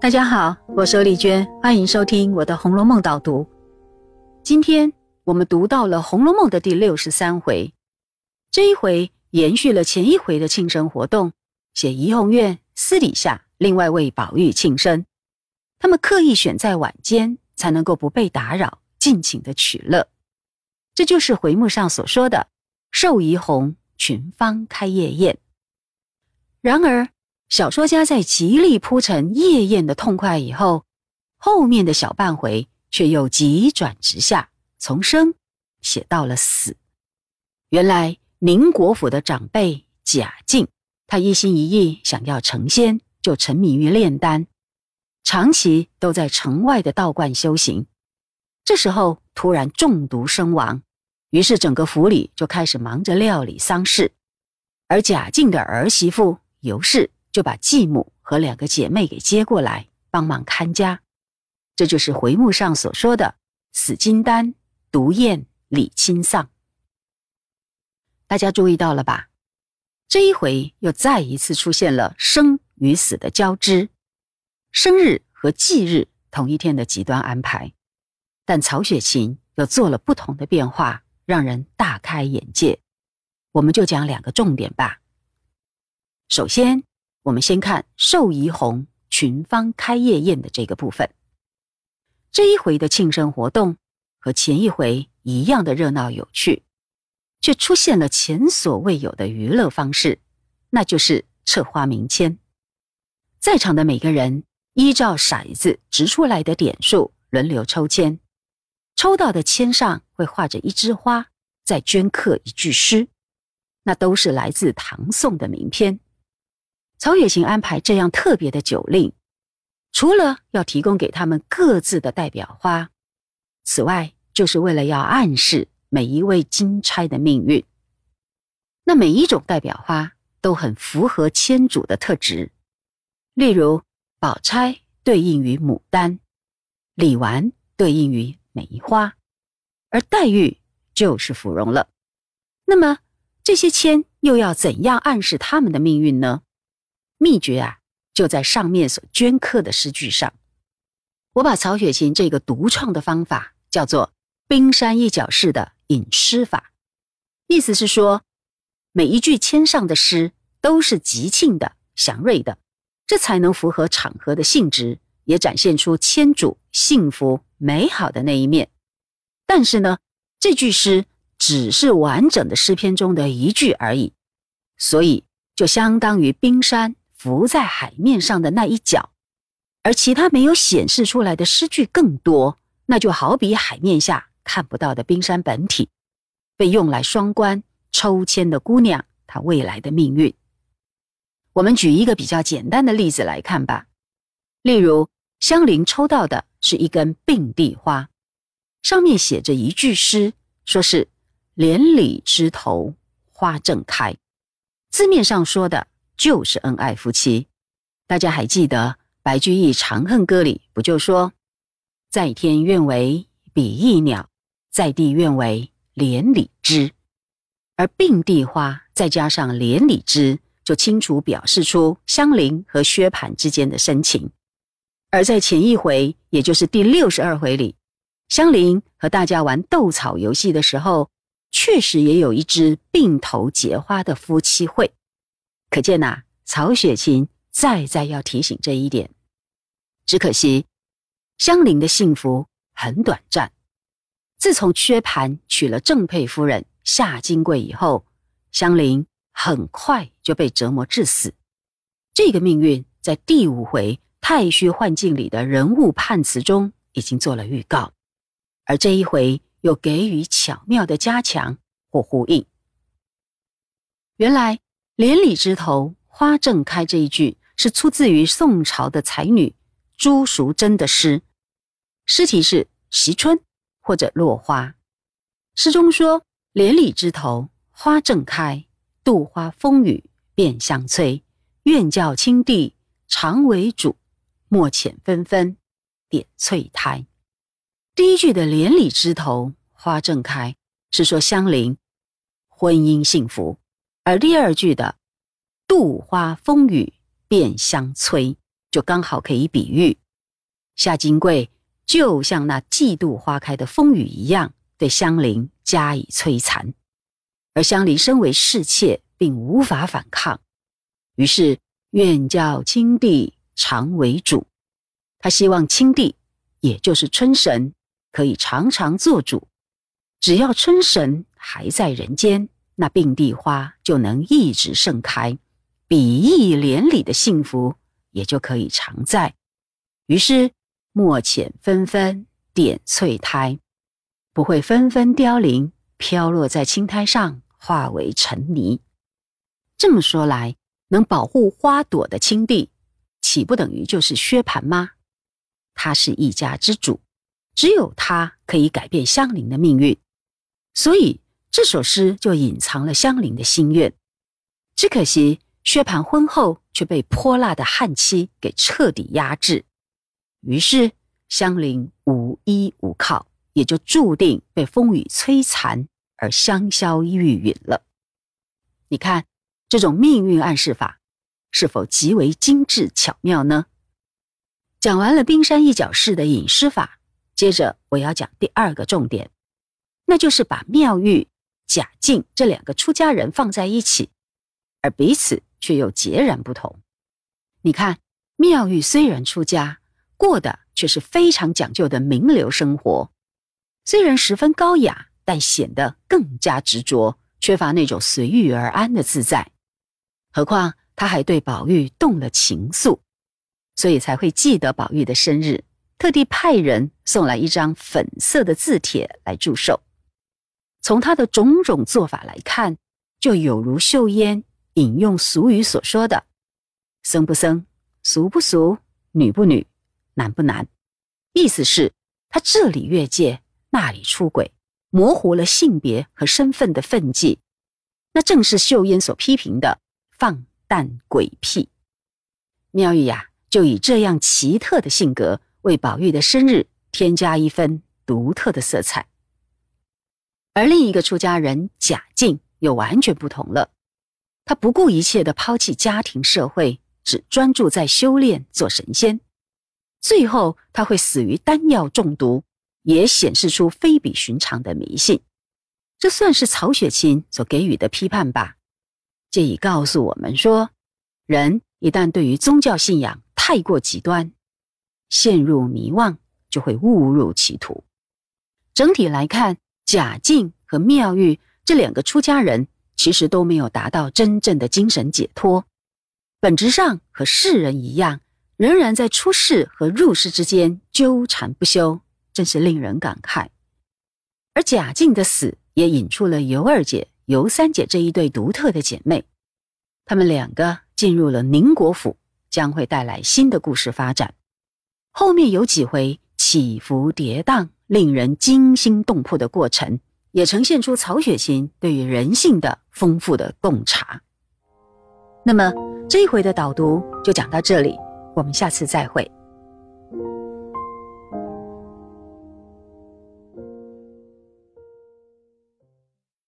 大家好，我是丽娟，欢迎收听我的《红楼梦》导读。今天我们读到了《红楼梦》的第六十三回，这一回延续了前一回的庆生活动，写怡红院私底下另外为宝玉庆生，他们刻意选在晚间，才能够不被打扰，尽情的取乐。这就是回目上所说的“寿怡红群芳开夜宴”。然而。小说家在极力铺陈夜宴的痛快以后，后面的小半回却又急转直下，从生写到了死。原来宁国府的长辈贾敬，他一心一意想要成仙，就沉迷于炼丹，长期都在城外的道观修行。这时候突然中毒身亡，于是整个府里就开始忙着料理丧事，而贾敬的儿媳妇尤氏。就把继母和两个姐妹给接过来帮忙看家，这就是回目上所说的“死金丹，毒燕李清丧”。大家注意到了吧？这一回又再一次出现了生与死的交织，生日和忌日同一天的极端安排，但曹雪芹又做了不同的变化，让人大开眼界。我们就讲两个重点吧。首先。我们先看寿怡红群芳开夜宴的这个部分。这一回的庆生活动和前一回一样的热闹有趣，却出现了前所未有的娱乐方式，那就是策花名签。在场的每个人依照骰子掷出来的点数轮流抽签，抽到的签上会画着一枝花，再镌刻一句诗，那都是来自唐宋的名篇。曹雪芹安排这样特别的酒令，除了要提供给他们各自的代表花，此外，就是为了要暗示每一位金钗的命运。那每一种代表花都很符合签主的特质，例如宝钗对应于牡丹，李纨对应于梅花，而黛玉就是芙蓉了。那么这些签又要怎样暗示他们的命运呢？秘诀啊，就在上面所镌刻的诗句上。我把曹雪芹这个独创的方法叫做“冰山一角式的引诗法”，意思是说，每一句签上的诗都是吉庆的、祥瑞的，这才能符合场合的性质，也展现出签主幸福美好的那一面。但是呢，这句诗只是完整的诗篇中的一句而已，所以就相当于冰山。浮在海面上的那一角，而其他没有显示出来的诗句更多，那就好比海面下看不到的冰山本体，被用来双关抽签的姑娘她未来的命运。我们举一个比较简单的例子来看吧，例如香菱抽到的是一根并蒂花，上面写着一句诗，说是“连理枝头花正开”，字面上说的。就是恩爱夫妻，大家还记得白居易《长恨歌》里不就说：“在天愿为比翼鸟，在地愿为连理枝。”而并蒂花再加上连理枝，就清楚表示出香菱和薛蟠之间的深情。而在前一回，也就是第六十二回里，香菱和大家玩斗草游戏的时候，确实也有一支并头结花的夫妻会。可见呐，曹雪芹再再要提醒这一点。只可惜，香菱的幸福很短暂。自从薛蟠娶了正配夫人夏金桂以后，香菱很快就被折磨致死。这个命运在第五回《太虚幻境》里的人物判词中已经做了预告，而这一回又给予巧妙的加强或呼应。原来。连理枝头花正开这一句是出自于宋朝的才女朱淑珍的诗，诗题是《惜春》或者《落花》。诗中说：“连理枝头花正开，杜花风雨便相催。愿教青帝常为主，莫遣纷纷点翠苔。”第一句的“连理枝头花正开”是说香菱婚姻幸福。而第二句的“度花风雨便相催”，就刚好可以比喻夏金桂就像那嫉妒花开的风雨一样，对香菱加以摧残，而香菱身为侍妾，并无法反抗，于是愿叫青帝常为主。他希望青帝，也就是春神，可以常常做主。只要春神还在人间，那并蒂花就能一直盛开，比翼连理的幸福也就可以常在。于是墨浅纷纷点翠苔，不会纷纷凋零，飘落在青苔上，化为尘泥。这么说来，能保护花朵的青帝，岂不等于就是薛蟠吗？他是一家之主，只有他可以改变香菱的命运，所以这首诗就隐藏了香菱的心愿。只可惜薛蟠婚后却被泼辣的汉妻给彻底压制，于是香菱无依无靠，也就注定被风雨摧残而香消玉殒了。你看，这种命运暗示法是否极为精致巧妙呢？讲完了冰山一角式的隐诗法，接着我要讲第二个重点，那就是把妙玉、贾静这两个出家人放在一起，而彼此却又截然不同。你看，妙玉虽然出家，过的却是非常讲究的名流生活，虽然十分高雅，但显得更加执着，缺乏那种随遇而安的自在。何况他还对宝玉动了情愫。所以才会记得宝玉的生日，特地派人送来一张粉色的字帖来祝寿。从他的种种做法来看，就有如秀烟引用俗语所说的“僧不僧，俗不俗，女不女，男不男”，意思是，他这里越界，那里出轨，模糊了性别和身份的分际，那正是秀烟所批评的放荡鬼癖。妙玉呀。就以这样奇特的性格，为宝玉的生日添加一分独特的色彩。而另一个出家人贾静又完全不同了，他不顾一切的抛弃家庭社会，只专注在修炼做神仙。最后他会死于丹药中毒，也显示出非比寻常的迷信。这算是曹雪芹所给予的批判吧？借以告诉我们说，人一旦对于宗教信仰，太过极端，陷入迷惘，就会误入歧途。整体来看，贾静和妙玉这两个出家人，其实都没有达到真正的精神解脱，本质上和世人一样，仍然在出世和入世之间纠缠不休，真是令人感慨。而贾静的死，也引出了尤二姐、尤三姐这一对独特的姐妹，她们两个进入了宁国府。将会带来新的故事发展，后面有几回起伏跌宕、令人惊心动魄的过程，也呈现出曹雪芹对于人性的丰富的洞察。那么这一回的导读就讲到这里，我们下次再会。